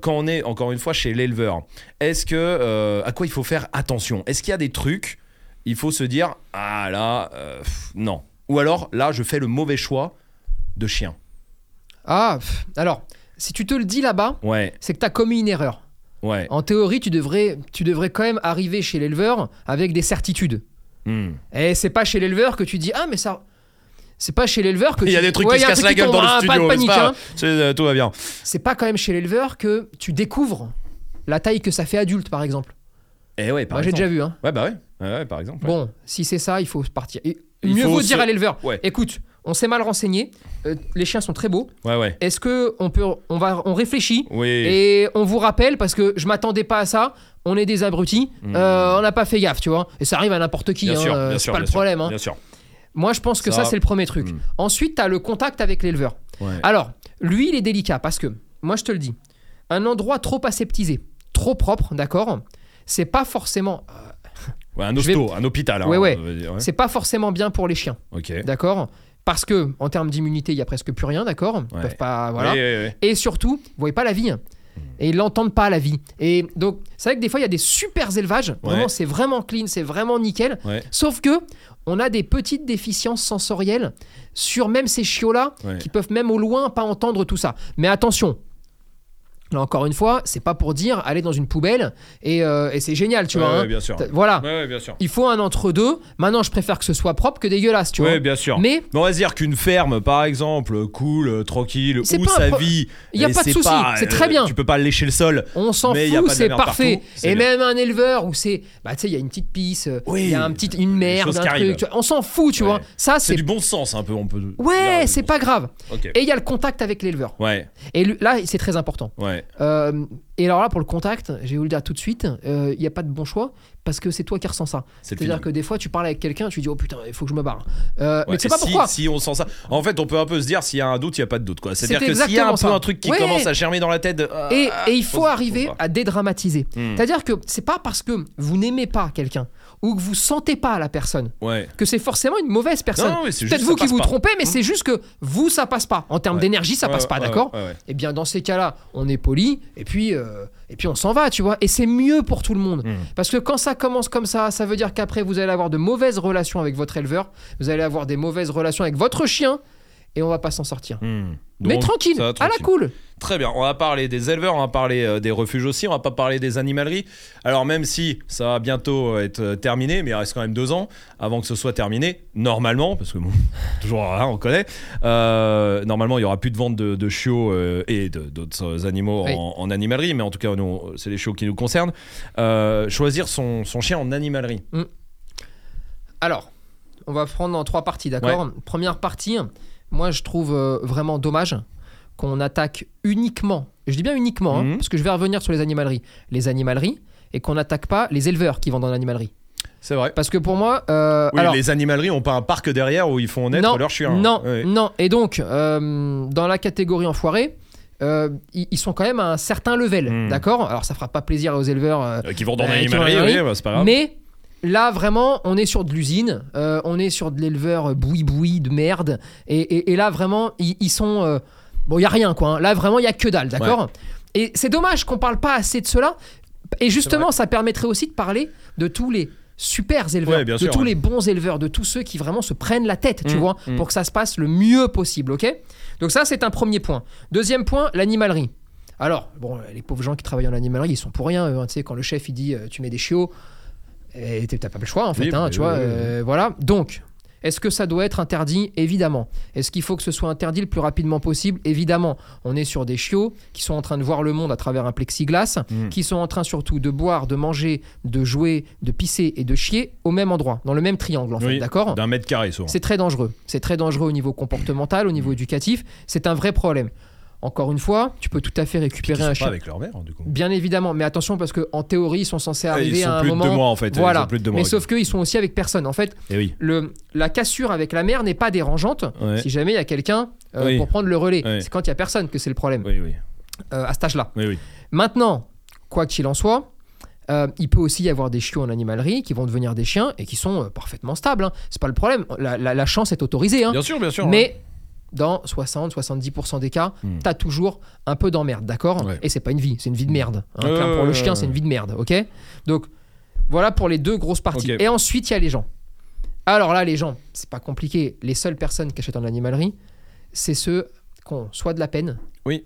Quand on est encore une fois chez l'éleveur, est-ce que à quoi il faut faire attention? Est-ce qu'il y a des trucs Il faut se dire ah là pff, non. Ou alors là je fais le mauvais choix de chien. Ah, pff, alors, si tu te le dis là-bas, Ouais, c'est que t'as commis une erreur. ouais. En théorie, tu devrais, tu devrais quand même arriver chez l'éleveur avec des certitudes. Hmm. Et c'est pas chez l'éleveur que tu dis ah mais ça. C'est pas chez l'éleveur que Il y a tu- des trucs Ouais, qui se cassent la gueule dans le studio. Pas de panique. pas- hein. euh, tout va bien. C'est pas quand même chez l'éleveur que tu découvres la taille que ça fait adulte, par exemple. Eh ouais, par Moi, j'ai déjà vu. Hein. Ouais, bah ouais. Ouais, ouais, par exemple. Bon, si c'est ça, il faut partir. Et Il mieux vaut se- dire à l'éleveur Ouais. écoute, on s'est mal renseigné, euh, les chiens sont très beaux. Ouais, ouais. Est-ce que on peut, on va, on réfléchit Oui. et on vous rappelle parce que je m'attendais pas à ça. On est des abrutis, Mhm. euh, on n'a pas fait gaffe, tu vois. Et ça arrive à n'importe qui, hein, euh, c'est pas le sûr, problème. hein. Bien sûr. Moi, je pense que ça, Ça- c'est le premier truc. Mhm. Ensuite, tu as le contact avec l'éleveur. Ouais. Alors, lui, il est délicat parce que, moi, je te le dis, un endroit trop aseptisé, trop propre, d'accord C'est pas forcément, Ouais, un vais- hôpital. hein, Ouais, c'est pas forcément bien pour les chiens, d'accord? Parce que en termes d'immunité, il y a presque plus rien, d'accord? Ils peuvent pas, voilà. Et surtout, vous voyez pas la vie. hein. Et ils l'entendent pas la vie. Et donc, c'est vrai que des fois, il y a des super élevages. Vraiment, Ouais. c'est vraiment clean, c'est vraiment nickel. Ouais. Sauf que on a des petites déficiences sensorielles sur même ces chiots-là Ouais. qui peuvent même au loin pas entendre tout ça. Mais attention. Là encore une fois, c'est pas pour dire aller dans une poubelle et, euh, et c'est génial, tu Ouais, vois. ouais, hein. bien sûr. Voilà, Ouais, ouais, bien sûr. il faut un entre-deux. Maintenant, je préfère que ce soit propre que dégueulasse, tu vois. bien sûr. Mais Mais on va se dire qu'une ferme, par exemple, cool, euh, tranquille, où pas sa pro- vie. Il y a pas de souci, c'est euh, très bien. Tu peux pas lécher le sol. On s'en fout, c'est parfait. partout, Et bien. même un éleveur où c'est, bah tu sais, il y a une petite pisse, il Oui, y a un petit, une merde, un truc. tu on s'en fout, tu vois. Ça, C'est du bon sens, un peu, on peut. Ouais, c'est pas grave. Et il y a le contact avec l'éleveur. Ouais, Et là, c'est très important. ouais. Euh, et alors là, pour le contact, je vais vous le dire tout de suite, euh, il n'y a pas de bon choix parce que c'est toi qui ressens ça. C'est-à-dire que des fois, tu parles avec quelqu'un, tu dis oh putain, il faut que je me barre. Euh, Ouais, mais tu sais et pas si, pourquoi. Si on sent ça. En fait, on peut un peu se dire s'il y a un doute, il n'y a pas de doute. quoi. C'est-à-dire C'est que s'il y a un peu un truc qui Ouais. commence à germer dans la tête. de, ah, Et, et il faut- arriver à dédramatiser. Hmm. C'est-à-dire que c'est pas parce que vous n'aimez pas quelqu'un ou que vous sentez pas la personne Ouais. que c'est forcément une mauvaise personne. Peut-être vous qui vous pas. trompez, mais Hmm. c'est juste que vous, ça passe pas. En termes Ouais. d'énergie, ça Ouais, passe pas, d'accord. Et bien, dans ces cas-là, on est poli, et puis, euh, et puis on s'en va, tu vois. Et c'est mieux pour tout le monde. Hmm. Parce que quand ça commence comme ça, ça veut dire qu'après, vous allez avoir de mauvaises relations avec votre éleveur, vous allez avoir des mauvaises relations avec votre chien, et on va pas s'en sortir. Hmm. mais tranquille, à la cool. Très bien, on va parler des éleveurs, on va parler euh, des refuges aussi, on va pas parler des animaleries. Alors même si ça va bientôt être euh, terminé, mais il reste quand même deux ans avant que ce soit terminé, normalement, parce que bon, toujours rien, on connaît, euh, normalement il y aura plus de vente de, de chiots euh, et d'autres animaux Oui. en, en animalerie, mais en tout cas c'est les chiots qui nous concernent. Euh, choisir son, son chien en animalerie. Alors, on va prendre en trois parties, d'accord Première partie, moi je trouve euh, vraiment dommage qu'on attaque uniquement, je dis bien uniquement, hein, Mhm. parce que je vais revenir sur les animaleries, les animaleries, et qu'on n'attaque pas les éleveurs qui vendent en animalerie. C'est vrai. Parce que pour moi, euh, Oui, alors, les animaleries ont pas un parc derrière où ils font naître non, leurs chiens. non, Ouais. non. Et donc, euh, dans la catégorie enfoiré, euh, ils, ils sont quand même à un certain level, Hmm. d'accord? Alors, ça fera pas plaisir aux éleveurs. euh, qui vont dans l'animalerie, dans oui, l'animalerie. bah, c'est pas grave. mais là, vraiment, on est sur de l'usine, euh, on est sur de l'éleveur boui-boui de merde. Et, et- et là, vraiment, ils, sont. euh, bon, il y a rien, quoi. hein. Là, vraiment, il y a que dalle, d'accord Et c'est dommage qu'on parle pas assez de cela. Et justement, ça permettrait aussi de parler de tous les super éleveurs, Ouais, de sûr, tous ouais. les bons éleveurs, de tous ceux qui vraiment se prennent la tête, tu Mm, vois, mm. pour que ça se passe le mieux possible, ok? Donc ça, c'est un premier point. Deuxième point, l'animalerie. Alors, bon, les pauvres gens qui travaillent en animalerie, ils sont pour rien. hein. tu sais, quand le chef il dit euh, tu mets des chiots, et t'as pas le choix en fait, Oui, hein, bah, tu oui, vois. oui, euh, voilà. Donc, est-ce que ça doit être interdit? Évidemment. Est-ce qu'il faut que ce soit interdit le plus rapidement possible? Évidemment. On est sur des chiots qui sont en train de voir le monde à travers un plexiglas, Mm. qui sont en train surtout de boire, de manger, de jouer, de pisser et de chier au même endroit, dans le même triangle en fait, d'accord? D'un mètre carré, souvent. c'est très dangereux. C'est très dangereux au niveau comportemental, au niveau Mm. éducatif. C'est un vrai problème. Encore une fois, tu peux tout à fait Ils récupérer sont un chien. avec leur mère, du coup. Bien évidemment, mais attention parce que en théorie, ils sont censés Ils arriver sont à un plus de moment. deux mois, en fait. Ils sont plus de deux mais mois. sauf qu'ils sont aussi avec personne. En fait, Et oui. le, la cassure avec la mère n'est pas dérangeante Ouais. si jamais il y a quelqu'un euh, Oui. pour prendre le relais. C'est quand il y a personne que c'est le problème Oui, oui. euh, à cet âge-là. Oui, oui. Maintenant, quoi qu'il en soit, euh, il peut aussi y avoir des chiots en animalerie qui vont devenir des chiens et qui sont euh, parfaitement stables. hein. C'est pas le problème. La, la- la chance est autorisée. hein. Bien sûr, bien sûr. Mais dans 60-70% des cas, Hmm. t'as toujours un peu d'emmerde, d'accord Ouais. Et c'est pas une vie, c'est une vie de merde. hein. Pour le chien, c'est une vie de merde, ok Donc voilà pour les deux grosses parties. Et ensuite, il y a les gens. Alors là, les gens, c'est pas compliqué. Les seules personnes qui achètent en animalerie, c'est ceux qui ont soit de la peine. Oui.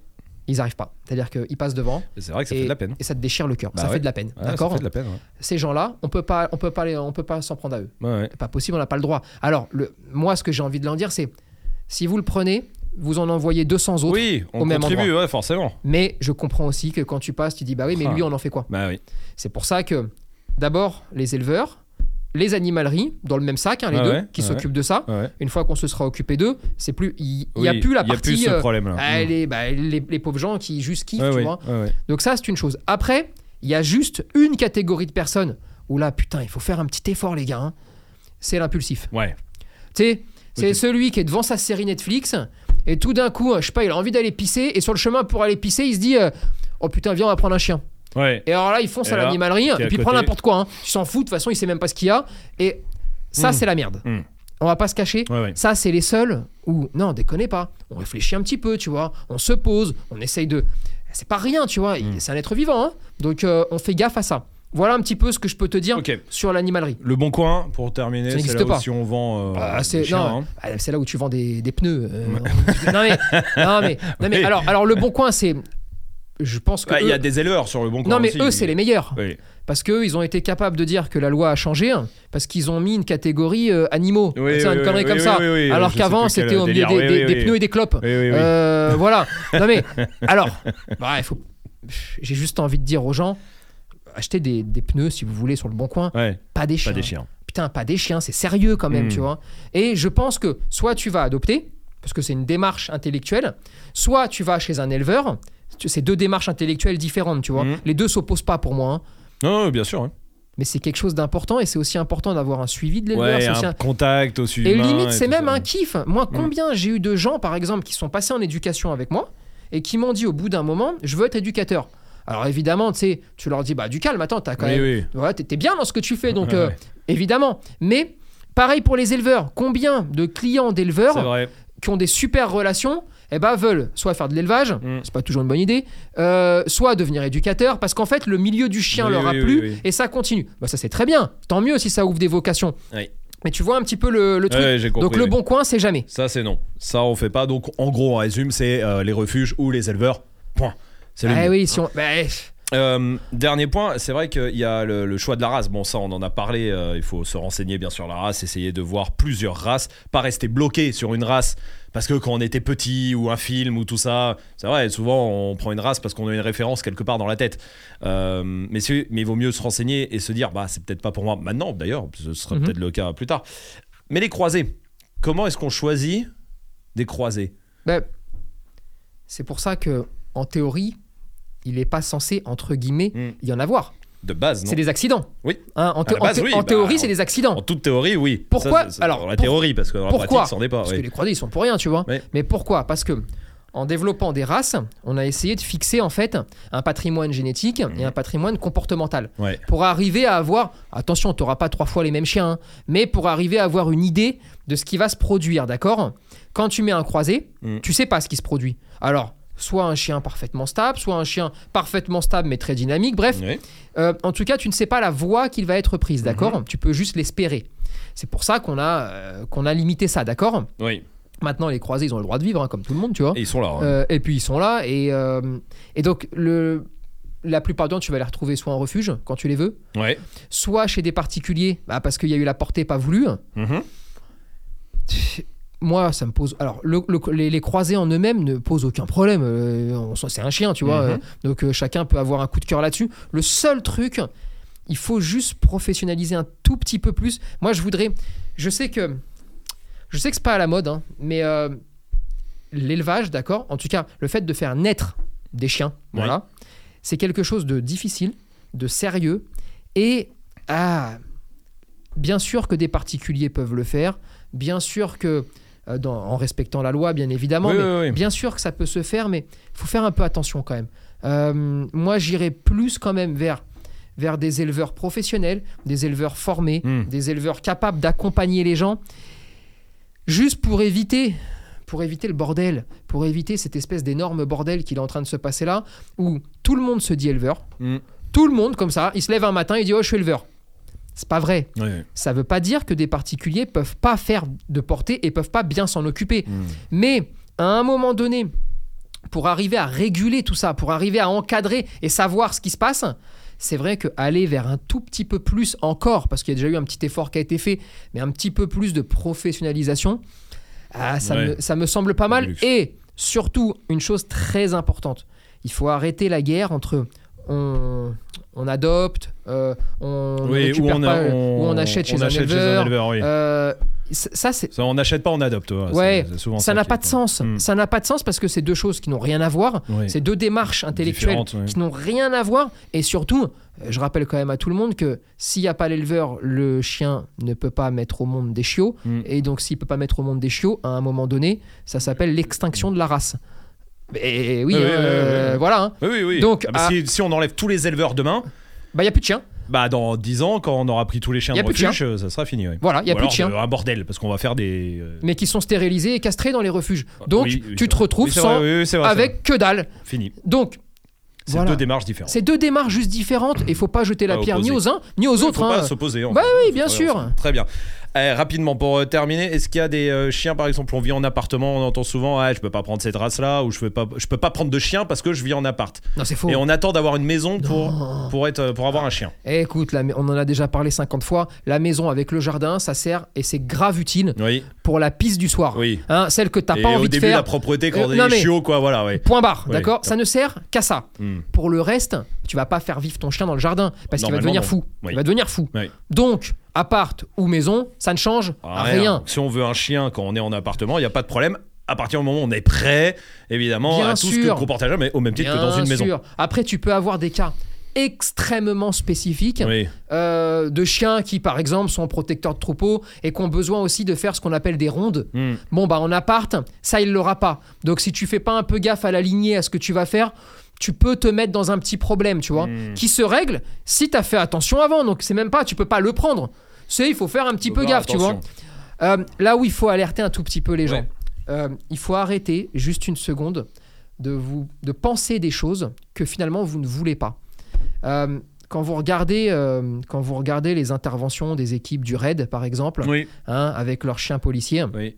Ils arrivent pas. C'est-à-dire qu'ils passent devant C'est vrai que ça et, fait de la peine. et ça te déchire le cœur. Bah ça ouais. fait de la peine. Ouais, ça d'accord fait de la peine. ouais. Ces gens-là, on peut pas, on peut pas, les- on peut pas s'en prendre à eux. Pas possible, on n'a pas le droit. Alors, le, moi, ce que j'ai envie de leur dire, c'est si vous le prenez, vous en envoyez 200 autres. Oui, on au même contribue, ouais, forcément. Mais je comprends aussi que quand tu passes, tu dis bah oui, mais Ah. lui, on en fait quoi Bah oui. C'est pour ça que d'abord les éleveurs, les animaleries, dans le même sac, hein, les Ah deux, ouais, qui ouais. s'occupent de ça. Ouais. Une fois qu'on se sera occupé d'eux, c'est plus, il il y a plus la Il y a partie. plus ce euh, problème-là. ah, Mm. les, bah, les, les pauvres gens qui juste kiffent, tu vois. Donc ça, c'est une chose. Après, il y a juste une catégorie de personnes où là, putain, il faut faire un petit effort, les gars. hein. C'est l'impulsif. Ouais. Tu sais, c'est celui qui est devant sa série Netflix et tout d'un coup, je sais pas, il a envie d'aller pisser et sur le chemin pour aller pisser, il se dit euh, Oh putain, viens, on va prendre un chien. Ouais. Et alors là, il fonce Et à l'animalerie et puis il prend n'importe quoi. Hein. Il s'en fout, de toute façon, il sait même pas ce qu'il y a. Et ça, Mm. c'est la merde. Mm. On va pas se cacher. Ouais, ouais. Ça, c'est les seuls où, non, déconnez pas. On réfléchit un petit peu, tu vois. On se pose, on essaye de. C'est pas rien, tu vois. Il- Mm. C'est un être vivant. hein. Donc, euh, on fait gaffe à ça. Voilà un petit peu ce que je peux te dire sur l'animalerie. Le bon coin, pour terminer, c'est là où si on vend. euh, Ah, c'est hein. ah, c'est là où tu vends des, des pneus. euh, non mais, non mais, non mais Oui. alors, alors le bon coin, c'est, je pense que Il y a des éleveurs sur le bon coin. non mais aussi, eux, c'est les meilleurs Oui. parce que eux, ils ont été capables de dire que la loi a changé parce qu'ils ont mis une catégorie euh, animaux, Oui, oui, une connerie comme ça. alors qu'avant, c'était au milieu des, des- pneus et des clopes. Euh, voilà. Non mais alors, bah, il faut. J'ai juste envie de dire aux gens, achetez des, des pneus si vous voulez sur le bon coin, Ouais, pas des chiens. pas des chiens. Putain, pas des chiens, c'est sérieux quand même, Mm. tu vois. Et je pense que soit tu vas adopter, parce que c'est une démarche intellectuelle, soit tu vas chez un éleveur. C'est deux démarches intellectuelles différentes, tu vois. Mm. Les deux s'opposent pas pour moi, hein. Non, non, bien sûr. hein. mais c'est quelque chose d'important et c'est aussi important d'avoir un suivi de l'éleveur. Ouais, un un- contact aussi. Et limite, c'est même ça. un kiff. Moi, combien j'ai eu de gens, par exemple, qui sont passés en éducation avec moi et qui m'ont dit au bout d'un moment, je veux être éducateur. Alors évidemment, tu sais, tu leur dis, bah du calme, attends, t'as quand Oui, même oui. Ouais, t'es t'es bien dans ce que tu fais, donc euh, évidemment. Mais pareil pour les éleveurs. Combien de clients d'éleveurs qui ont des super relations eh ben, veulent soit faire de l'élevage, Mm. c'est pas toujours une bonne idée, euh, soit devenir éducateur, parce qu'en fait, le milieu du chien Oui, leur a oui, plu oui, et ça continue. Bah, ça, c'est très bien. Tant mieux si ça ouvre des vocations. Mais tu vois un petit peu le, le truc. Ouais, j'ai compris, donc, le bon coin, c'est jamais. Ça, c'est non. Ça, on fait pas. Donc, en gros, on résume, c'est euh, les refuges ou les éleveurs. Point. C'est le Eh mieux. oui, si on. bah, eh, Euh, dernier point, c'est vrai qu'il y a le, le choix de la race. Bon, ça, on en a parlé. euh, il faut se renseigner bien sur la race, essayer de voir plusieurs races, pas rester bloqué sur une race. Parce que quand on était petit ou un film ou tout ça, c'est vrai, souvent on prend une race parce qu'on a une référence quelque part dans la tête. Euh, mais il vaut mieux se renseigner et se dire, bah, c'est peut-être pas pour moi maintenant, d'ailleurs, ce sera Mhm. peut-être le cas plus tard. Mais les croisés, comment est-ce qu'on choisit des croisés? Bah, c'est pour ça que, en théorie, il n'est pas censé, entre guillemets, Mm. y en avoir. De base, non C'est des accidents. Oui. Hein, en, À thé- la base, en thé- oui, en bah, théorie, c'est des accidents. En toute théorie, oui. Pourquoi Ça, Alors, dans la pour- théorie, parce que dans la pourquoi pratique, c'en est pas. Parce oui. que les croisés, ils sont pour rien, tu vois. Oui. Mais pourquoi? Parce que en développant des races, on a essayé de fixer en fait un patrimoine génétique et un patrimoine comportemental. Ouais. Pour arriver à avoir, attention, tu n'auras pas trois fois les mêmes chiens, hein, mais pour arriver à avoir une idée de ce qui va se produire, d'accord? Quand tu mets un croisé, Mm. tu sais pas ce qui se produit. Alors, soit un chien parfaitement stable, soit un chien parfaitement stable mais très dynamique, bref, Oui. euh, en tout cas, tu ne sais pas la voie qu'il va être prise, d'accord? Mhm. Tu peux juste l'espérer. C'est pour ça qu'on a, euh, qu'on a limité ça, d'accord? Oui. Maintenant, les croisés, ils ont le droit de vivre, hein, comme tout le monde, tu vois. Et ils sont là. hein. Euh, et puis, ils sont là. Et, et donc, le, la plupart du temps, tu vas les retrouver soit en refuge, quand tu les veux, Ouais. soit chez des particuliers, bah, parce qu'il y a eu la portée pas voulue. Mhm. Moi, ça me pose. Alors, le- le- les, les croisés en eux-mêmes ne posent aucun problème. Euh, c'est un chien, tu vois. Mhm. euh, donc, euh, chacun peut avoir un coup de cœur là-dessus. Le seul truc, il faut juste professionnaliser un tout petit peu plus. Moi, je voudrais. Je sais que. Je sais que c'est pas à la mode, hein, mais euh, l'élevage, d'accord En tout cas, le fait de faire naître des chiens, voilà, c'est quelque chose de difficile, de sérieux. Et. Ah, bien sûr que des particuliers peuvent le faire. Bien sûr que. Euh, dans- en respectant la loi, bien évidemment. Oui, mais oui. Bien sûr que ça peut se faire, mais il faut faire un peu attention quand même. Euh, moi, j'irais plus quand même vers, vers des éleveurs professionnels, des éleveurs formés, Hmm. des éleveurs capables d'accompagner les gens, juste pour éviter, pour éviter le bordel, pour éviter cette espèce d'énorme bordel qu'il est en train de se passer là, où tout le monde se dit éleveur, Mm. tout le monde comme ça, il se lève un matin, il dit oh je suis éleveur. C'est pas vrai. Ça veut pas dire que des particuliers peuvent pas faire de portée et peuvent pas bien s'en occuper. Mm. Mais à un moment donné, pour arriver à réguler tout ça, pour arriver à encadrer et savoir ce qui se passe, c'est vrai que aller vers un tout petit peu plus encore, parce qu'il y a déjà eu un petit effort qui a été fait, mais un petit peu plus de professionnalisation, ah, ça, Ouais. me, ça me semble pas mal. Et surtout, une chose très importante, il faut arrêter la guerre entre on, on adopte, euh, on ne Oui, ou on, pas, on achète chez, un, éleveur. oui. Euh, ça, on n'achète pas, on adopte. ouais. Ouais, ça n'a pas de sens. Mm. Ça n'a pas de sens parce que c'est deux choses qui n'ont rien à voir. Oui. C'est deux démarches intellectuelles qui n'ont rien à voir. Et surtout, euh, je rappelle quand même à tout le monde que s'il n'y a pas l'éleveur, le chien ne peut pas mettre au monde des chiots. Mm. Et donc, s'il peut pas mettre au monde des chiots, à un moment donné, ça s'appelle l'extinction de la race. Et oui, euh, voilà. hein. Oui, oui, oui. Donc, Ah, à- si, si on enlève tous les éleveurs demain, Bah, il n'y a plus de chiens. bah dans 10 ans, quand on aura pris tous les chiens Y a de plus de refuge, euh, ça sera fini. ouais. Voilà, il n'y a Ou plus de chiens. Un bordel, parce qu'on va faire des. euh, Mais qui sont stérilisés et castrés dans les refuges. Donc, oui, oui, tu c'est te vrai. retrouves Oui, c'est sans, vrai, oui, oui, c'est vrai, c'est avec que dalle. Fini. Donc, C'est Voilà. deux démarches différentes. c'est deux démarches juste différentes. Et il faut pas jeter la Pas pierre ni opposées. aux uns ni aux autres. faut hein. pas s'opposer. en Bah fait. oui, Faut bien pas sûr. Très bien. Eh, rapidement, pour euh, terminer, est-ce qu'il y a des euh, chiens, par exemple, on vit en appartement, on entend souvent, ah, je peux pas prendre cette race-là, ou je peux pas, je peux pas prendre de chien parce que je vis en appart. Non, c'est faux. Et on attend d'avoir une maison pour, pour, être, pour avoir un chien. Eh, écoute, la- on en a déjà parlé 50 fois. La maison avec le jardin, ça sert et c'est grave utile Oui, pour la piste du soir. oui. Hein, celle que t'as pas au envie de début, faire. la propreté quand Euh, on est chiots, quoi, voilà, ouais. Point barre, d'accord? Ça ne sert qu'à ça. Hmm. Pour le reste, tu vas pas faire vivre ton chien dans le jardin parce qu'il va devenir non. fou. Il va devenir fou. Donc, appart ou maison, ça ne change rien. Si on veut un chien quand on est en appartement, il n'y a pas de problème. À partir du moment où on est prêt, évidemment, Bien à tout ce que comporte un mais au même titre que dans une maison. Après, tu peux avoir des cas extrêmement spécifiques Oui, euh, de chiens qui, par exemple, sont protecteurs de troupeaux et qui ont besoin aussi de faire ce qu'on appelle des rondes. Hmm. Bon, bah en appart, ça, il l'aura pas. Donc, si tu fais pas un peu gaffe à la lignée, à ce que tu vas faire, tu peux te mettre dans un petit problème, tu vois, Hmm. qui se règle si tu as fait attention avant. Donc, c'est même pas, tu peux pas le prendre. C'est, il faut faire un petit peu gaffe, tu vois. Euh, là où il faut alerter un tout petit peu les gens, euh, il faut arrêter juste une seconde de, vous, de penser des choses que finalement vous ne voulez pas. Euh, quand, vous regardez, euh, quand vous regardez les interventions des équipes du RAID, par exemple, Oui, hein, avec leurs chiens policiers, oui.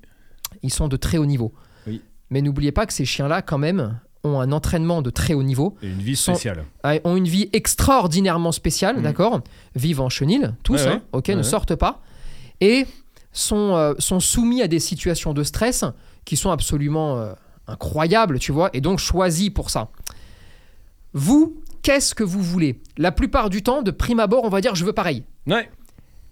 ils sont de très haut niveau. Oui. Mais n'oubliez pas que ces chiens-là, quand même, ont un entraînement de très haut niveau, Et une vie spéciale. ont une vie extraordinairement spéciale, Mhm. d'accord Vivent en chenil, tous, Ouais, ouais. hein, ok, Ouais, ne sortent pas, et sont, euh, sont soumis à des situations de stress qui sont absolument euh, incroyables, tu vois, et donc choisis pour ça. Vous, qu'est-ce que vous voulez? La plupart du temps, de prime abord, on va dire je veux pareil. Ouais.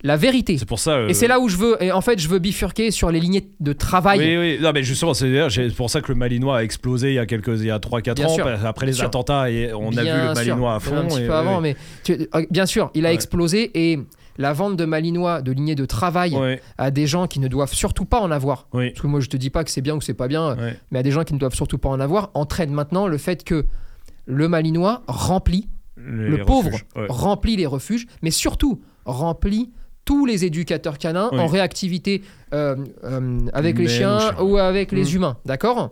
La vérité. C'est pour ça. euh, Et c'est là où je veux, et en fait, je veux bifurquer sur les lignées de travail. Oui, oui, non, mais justement, c'est pour ça que le Malinois a explosé il y a quelques, il y a 3-4 Bien ans, sûr. après les Bien sûr. attentats, et on a vu le sûr. Malinois à Même fond. Un petit et- peu avant, mais euh, bien sûr, il a Ouais. explosé et la vente de malinois, de lignées de travail ouais, à des gens qui ne doivent surtout pas en avoir. oui, Parce que moi, je te dis pas que c'est bien ou que c'est pas bien, ouais. mais à des gens qui ne doivent surtout pas en avoir, entraîne maintenant le fait que le malinois remplit, Les le pauvre refuges, remplit les refuges, mais surtout remplit tous les éducateurs canins Oui. en réactivité euh, euh, avec les chiens ou avec les Mm. humains. D'accord?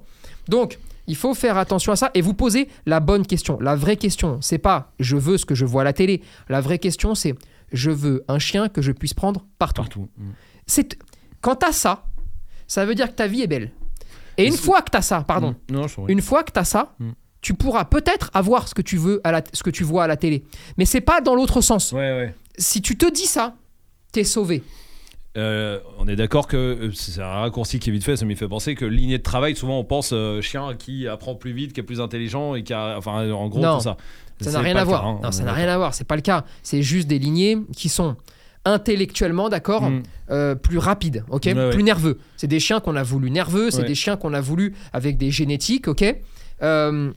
Donc, il faut faire attention à ça et vous poser la bonne question. La vraie question, c'est pas je veux ce que je vois à la télé. La vraie question, c'est je veux un chien que je puisse prendre partout. Partout. Mm. C'est quand t'as ça, ça veut dire que ta vie est belle. Et une c'est- fois que t'as ça, pardon, Mm. Non, une fois que tu as ça, Mm. tu pourras peut-être avoir ce que tu veux à la, ce que tu vois à la télé. Mais c'est pas dans l'autre sens. Ouais, ouais. Si tu te dis ça, t'es sauvé. Euh, on est d'accord que euh, c'est un raccourci qui est vite fait, ça m'y fait penser que lignée de travail, souvent on pense euh, chien qui apprend plus vite, qui est plus intelligent et qui a. Enfin, en gros, Non. tout ça. Ça n'a rien à voir. cas, hein. Non, ça n'a rien à voir. C'est pas le cas. C'est juste des lignées qui sont intellectuellement, d'accord, Mm. euh, plus rapides, ok, Ouais, ouais. plus nerveux. C'est des chiens qu'on a voulu nerveux. C'est Ouais. des chiens qu'on a voulu avec des génétiques, ok, euh,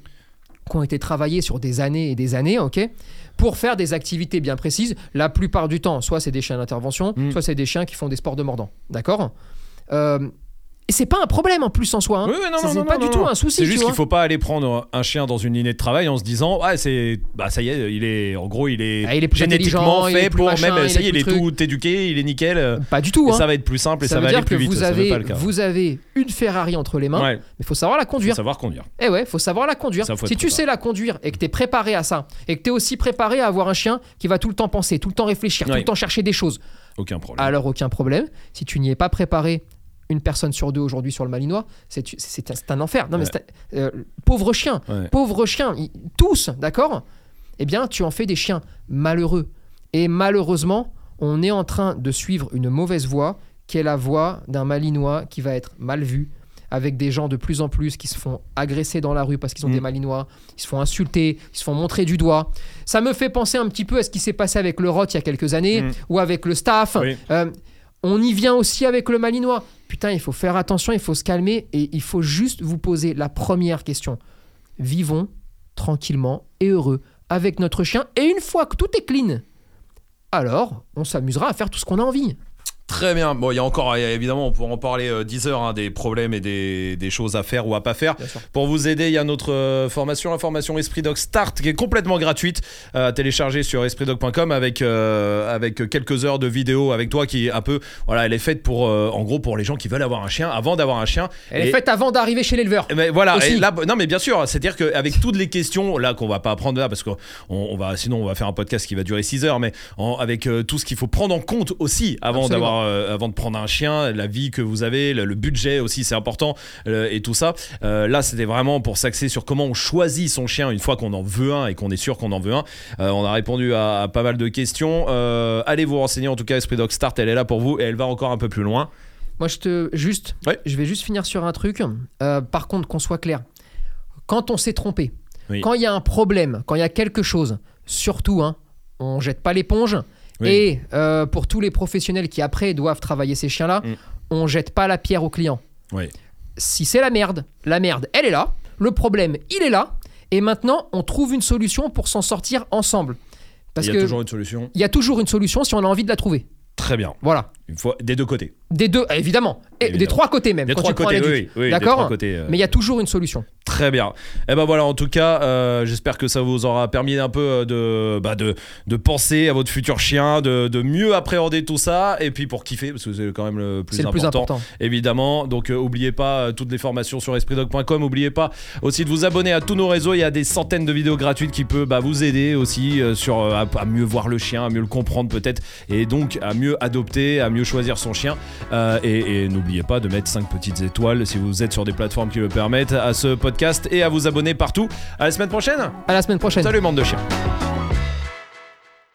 qui ont été travaillés sur des années et des années, ok, pour faire des activités bien précises. La plupart du temps, soit c'est des chiens d'intervention, Mm. soit c'est des chiens qui font des sports de mordant, d'accord? Euh, et c'est pas un problème en plus en soi. hein. Oui, oui, non, Ça, non, c'est non, pas du tout un souci. C'est juste qu'il faut pas aller prendre un chien dans une lignée de travail en se disant ouais c'est bah ça y est il est en gros il est, Ah, il est plus génétiquement il est fait plus pour machin, même il ça y est il est tout éduqué il est nickel Pas du tout. et hein. ça va être plus simple et ça, ça, veut va dire aller plus que vite vous ça, ça veut avez, pas le cas vous avez une Ferrari entre les mains, ouais mais il faut savoir la faut conduire. savoir conduire Eh ouais, faut savoir la conduire. Ça, faut si tu sais la conduire et que tu es préparé à ça, et que tu es aussi préparé à avoir un chien qui va tout le temps penser, tout le temps réfléchir, tout le temps chercher des choses, aucun problème alors aucun problème. Si tu n'y es pas préparé, une personne sur deux aujourd'hui sur le Malinois, c'est un enfer. Non, mais Ouais. un- euh, pauvre chien, Ouais. pauvre chien, ils- tous, d'accord? Eh bien, tu en fais des chiens malheureux. Et malheureusement, on est en train de suivre une mauvaise voie, qui est la voie d'un Malinois qui va être mal vu, avec des gens de plus en plus qui se font agresser dans la rue parce qu'ils ont Mm. des Malinois, ils se font insulter, ils se font montrer du doigt. Ça me fait penser un petit peu à ce qui s'est passé avec le Rot il y a quelques années, Mm. ou avec le staff. Oui. Euh, on y vient aussi avec le Malinois. Putain, il faut faire attention, il faut se calmer et il faut juste vous poser la première question. Vivons tranquillement et heureux avec notre chien et une fois que tout est clean, alors on s'amusera à faire tout ce qu'on a envie. Très bien. Bon, il y a encore, évidemment, on pourra en parler euh, 10 heures, hein, des problèmes et des, des choses à faire ou à pas faire. Pour vous aider, il y a notre euh, formation, la formation Esprit Dog Start, qui est complètement gratuite, euh, à télécharger sur espritdog.com avec, euh, avec quelques heures de vidéo avec toi qui est un peu, voilà, elle est faite pour, euh, en gros, pour les gens qui veulent avoir un chien avant d'avoir un chien. Elle Et- est faite avant d'arriver chez l'éleveur. mais voilà, Aussi. et là, non mais bien sûr, c'est-à-dire qu'avec toutes les questions là qu'on va pas apprendre là parce qu'on on va sinon on va faire un podcast qui va durer 6 heures, mais en- avec tout ce qu'il faut prendre en compte aussi avant d'avoir euh, avant de prendre un chien, la vie que vous avez, le, le budget aussi c'est important euh, et tout ça. Euh, là c'était vraiment pour s'axer sur comment on choisit son chien une fois qu'on en veut un et qu'on est sûr qu'on en veut un. Euh, on a répondu à, à pas mal de questions. Allez vous renseigner en tout cas Esprit Dog Start, elle est là pour vous et elle va encore un peu plus loin. Moi, je te juste, je vais juste finir sur un truc. Par contre, qu'on soit clair, quand on s'est trompé, Oui. quand il y a un problème, quand il y a quelque chose, surtout, hein, on jette pas l'éponge. Oui. Et euh, pour tous les professionnels qui après doivent travailler ces chiens-là, Mm. on jette pas la pierre au client. Oui. Si c'est la merde, la merde, elle est là. Le problème, il est là. Et maintenant, on trouve une solution pour s'en sortir ensemble. Parce il y a que toujours une solution. il y a toujours une solution si on a envie de la trouver. Très bien. Voilà. Une fois des deux côtés. Des deux, évidemment. Et des trois côtés même. Des quand trois tu côtés, oui, oui, D'accord côtés, euh. Mais il y a toujours une solution. Très bien. Et ben voilà, en tout cas, euh, j'espère que ça vous aura permis un peu euh, de, bah de, de penser à votre futur chien, de, de mieux appréhender tout ça, et puis pour kiffer, parce que c'est quand même le plus C'est le important. plus important. Évidemment, donc euh, oubliez pas toutes les formations sur espritdog.com. Oubliez pas aussi de vous abonner à tous nos réseaux. Il y a des centaines de vidéos gratuites qui peuvent bah, vous aider aussi sur à, à mieux voir le chien, à mieux le comprendre peut-être, et donc à mieux adopter, à mieux choisir son chien. Euh, et et n'oubliez pas de mettre 5 petites étoiles si vous êtes sur des plateformes qui le permettent à ce podcast et à vous abonner partout. À la semaine prochaine. À la semaine prochaine. Salut bande de chiens.